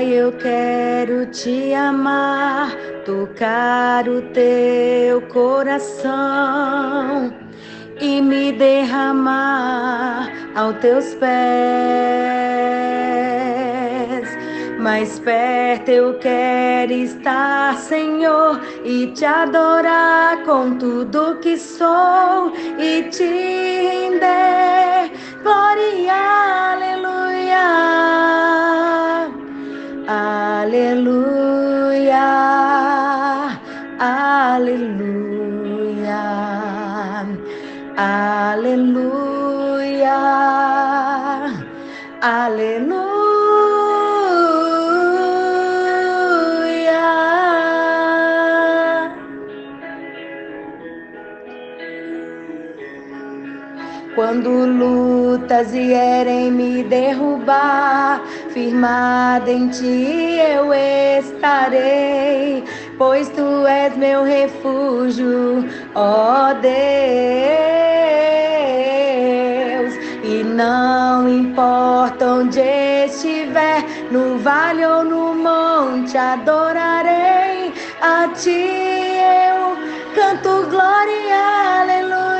Pai, eu quero te amar, tocar o teu coração e me derramar aos teus pés. Mais perto eu quero estar, Senhor, e te adorar com tudo que sou e te render. Glória, aleluia. Lutas vierem me derrubar, firmada em ti eu estarei, pois tu és meu refúgio, ó Deus. E não importa onde estiver, no vale ou no monte, adorarei a ti eu canto glória, aleluia.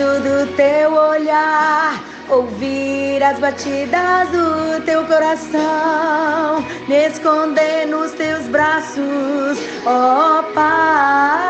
Preciso do teu olhar, ouvir as batidas do teu coração, me esconder nos teus braços, ó Pai.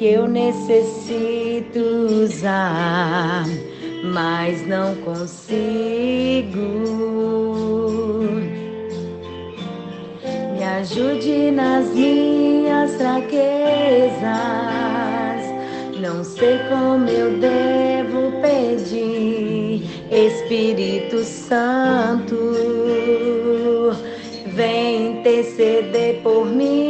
que eu necessito usar, mas não consigo. Me ajude nas minhas fraquezas. Não sei como eu devo pedir, Espírito Santo, vem interceder por mim.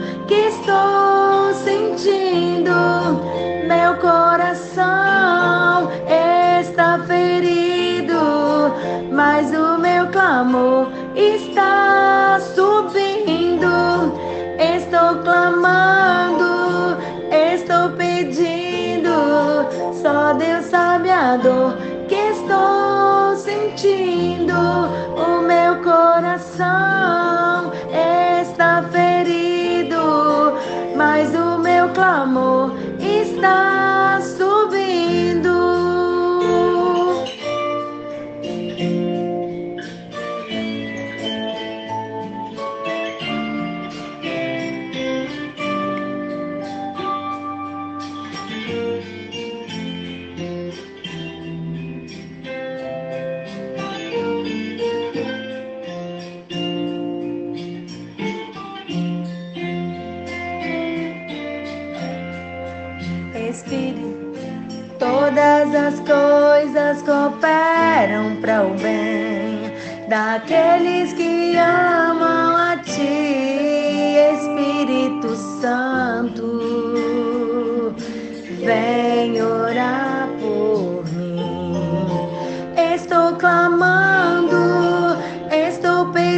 amor está subindo. Estou clamando, estou pedindo. Só Deus sabe a dor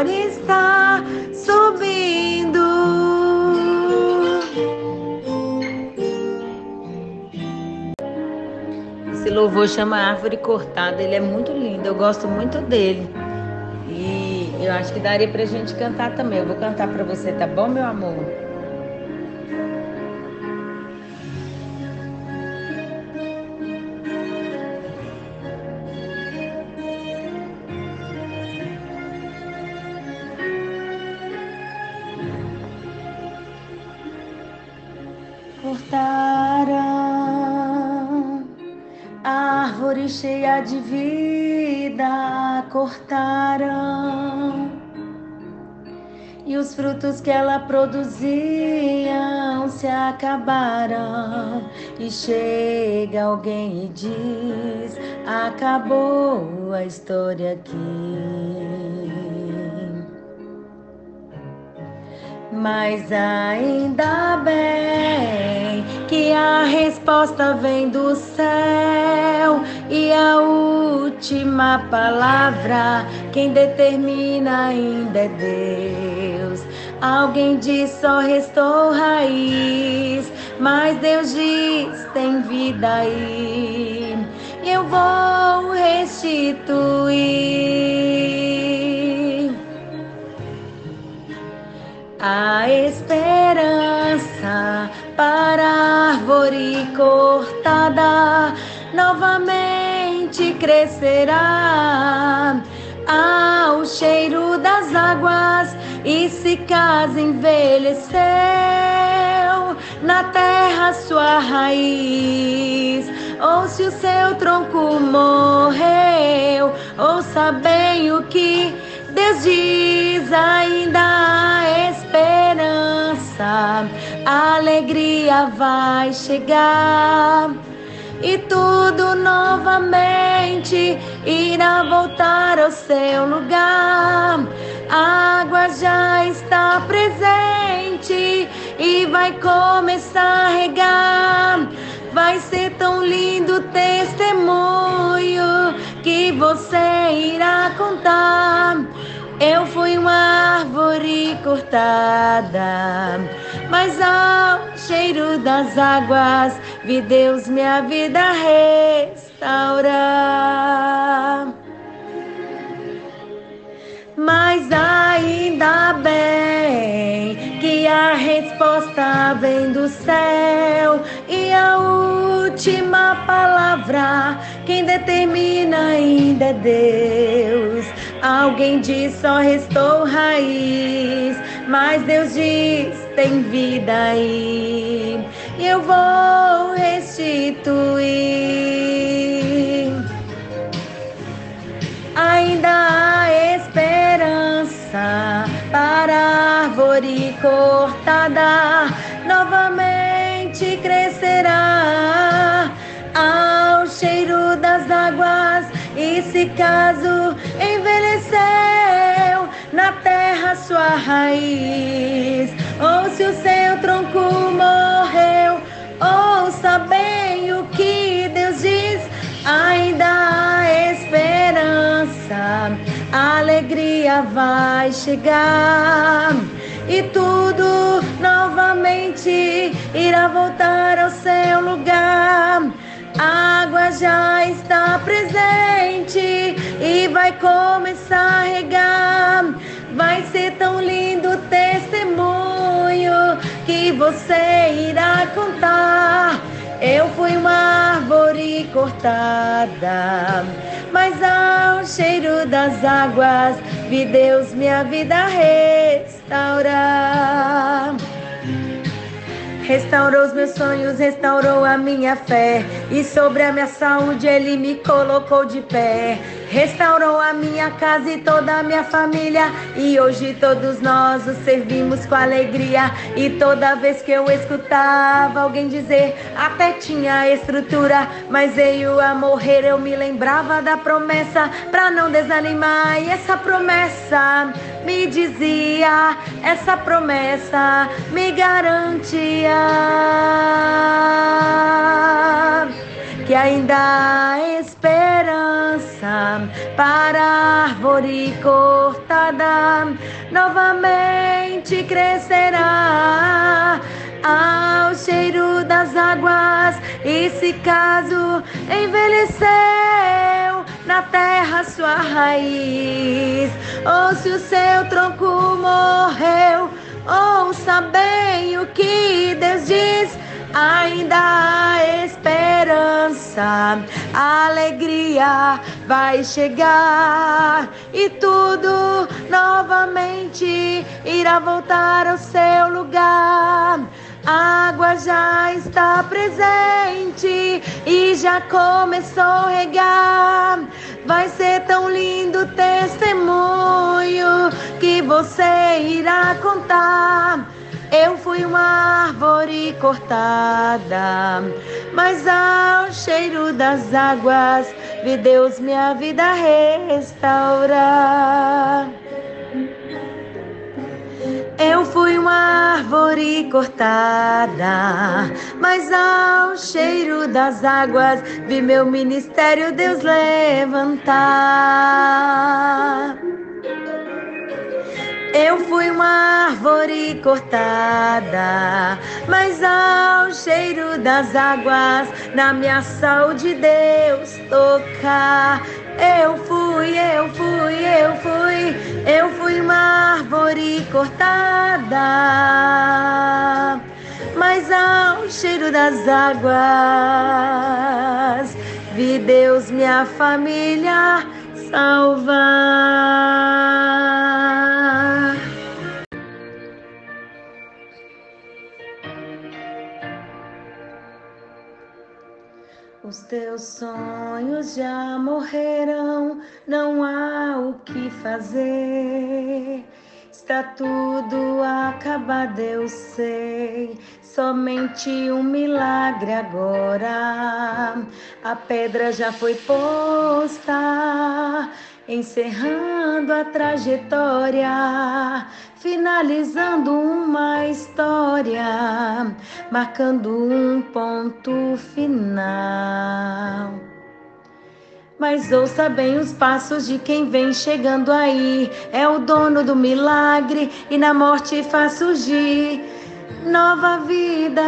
clamor está subindo. Esse louvor chama Árvore Cortada, ele é muito lindo, eu gosto muito dele. E eu acho que daria pra gente cantar também. Eu vou cantar pra você, tá bom, meu amor? Cortaram árvore cheia de vida, cortaram. E os frutos que ela produziam se acabaram. E chega alguém e diz: Acabou a história aqui. Mas ainda bem que a resposta vem do céu e a última palavra quem determina ainda é Deus. Alguém diz só restou raiz, mas Deus diz tem vida aí. Eu vou restituir a esperança para a árvore cortada novamente crescerá. Ao cheiro das águas e se casa envelheceu. Na terra sua raiz ou se o seu tronco morreu. Ouça bem o que Deus diz ainda há a alegria vai chegar e tudo novamente irá voltar ao seu lugar. A água já está presente e vai começar a regar. Vai ser tão lindo testemunho que você irá contar. Eu fui uma árvore cortada, mas ao cheiro das águas vi Deus minha vida restaurar. Mas ainda bem que a resposta vem do céu e a última palavra quem determina ainda é Deus. Alguém diz só restou raiz, mas Deus diz tem vida aí. E eu vou restituir. Ainda há esperança para a árvore cortada novamente crescerá ao cheiro das águas. E se caso sua raiz, ou se o seu tronco morreu, ouça bem o que Deus diz, ainda há esperança, a alegria vai chegar e tudo novamente irá voltar ao seu lugar. A água já está presente e vai começar a regar. Você irá contar. Eu fui uma árvore cortada, mas ao cheiro das águas vi Deus minha vida restaurar. Restaurou os meus sonhos, restaurou a minha fé. E sobre a minha saúde ele me colocou de pé. Restaurou a minha casa e toda a minha família. E hoje todos nós o servimos com alegria. E toda vez que eu escutava alguém dizer, até tinha estrutura, mas veio a morrer, eu me lembrava da promessa pra não desanimar. E essa promessa me dizia, essa promessa me garantia que ainda há esperança para a árvore cortada. Novamente crescerá ao cheiro das águas. E se caso envelheceu na sua raiz. Ou se o seu tronco morreu ouça bem o que Deus diz. Ainda há esperança, a alegria vai chegar. E tudo novamente irá voltar ao seu lugar. Água já está presente e já começou a regar. Vai ser tão lindo testemunho que você irá contar. Eu fui uma árvore cortada, mas ao cheiro das águas vi Deus minha vida restaurar. Eu fui uma árvore cortada, mas ao cheiro das águas vi meu ministério Deus levantar. Eu fui uma árvore cortada, mas ao cheiro das águas, na minha saúde Deus tocar. Eu fui, eu fui, eu fui, eu fui uma árvore cortada, mas ao cheiro das águas, vi Deus minha família salvar. Os teus sonhos já morreram, não há o que fazer. Está tudo acabado, eu sei. Somente um milagre agora. A pedra já foi posta, encerrando a trajetória, finalizando uma história, marcando um ponto final. Mas ouça bem os passos de quem vem chegando aí. É o dono do milagre e na morte faz surgir nova vida.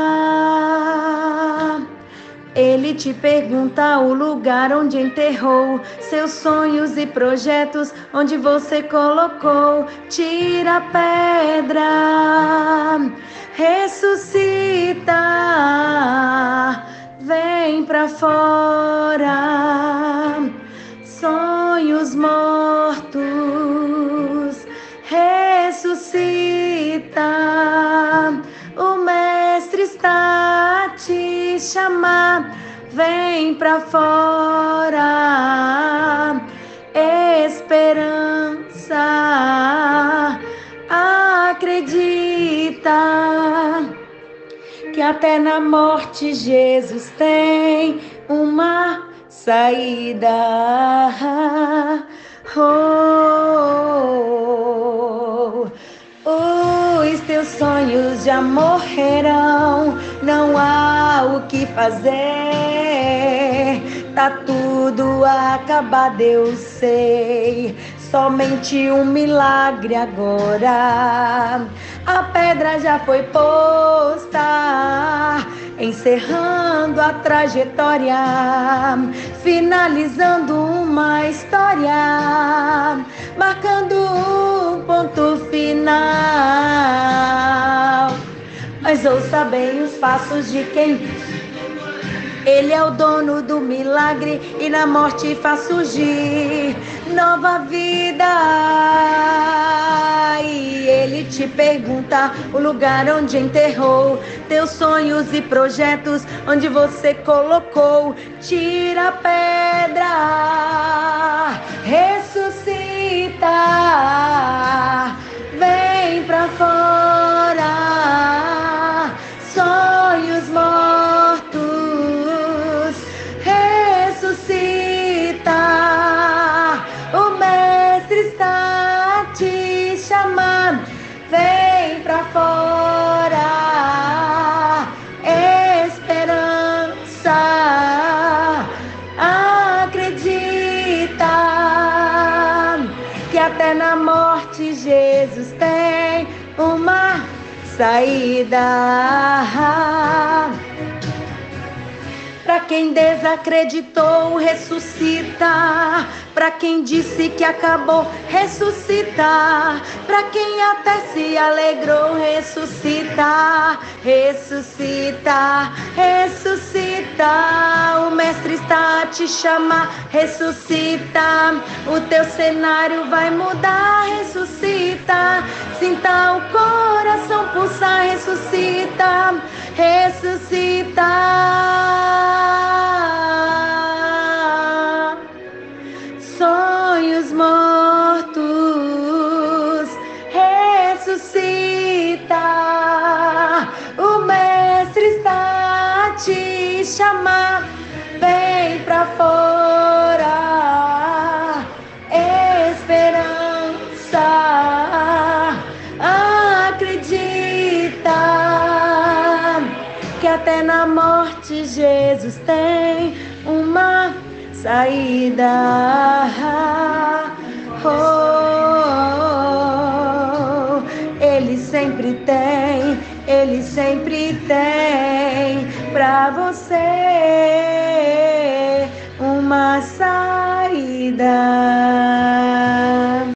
Ele te pergunta o lugar onde enterrou seus sonhos e projetos, onde você colocou. Tira a pedra, ressuscita, vem pra fora. Sonhos mortos, chamar, vem pra fora. Esperança, acredita que até na morte Jesus tem uma saída. Oh, os teus sonhos já morrerão, não há que fazer. Tá tudo acabado, eu sei. Somente um milagre agora. A pedra já foi posta, encerrando a trajetória, finalizando uma história, marcando um ponto final. Mas ouça bem os passos de quem ele é o dono do milagre e na morte faz surgir nova vida. E ele te pergunta o lugar onde enterrou teus sonhos e projetos, onde você colocou. Tira a pedra, ressuscita, Vem pra fora. Esperança. Acredita que até na morte Jesus tem uma saída. Para quem desacreditou, ressuscita. Para quem disse que acabou, ressuscita. Para quem até se alegrou, ressuscita. Ressuscita, ressuscita. O Mestre está a te chamar, ressuscita. O teu cenário vai mudar, ressuscita. Sinta o coração pulsar, ressuscita. Ressuscita chamar, vem pra fora. Esperança, acredita que até na morte Jesus tem uma saída.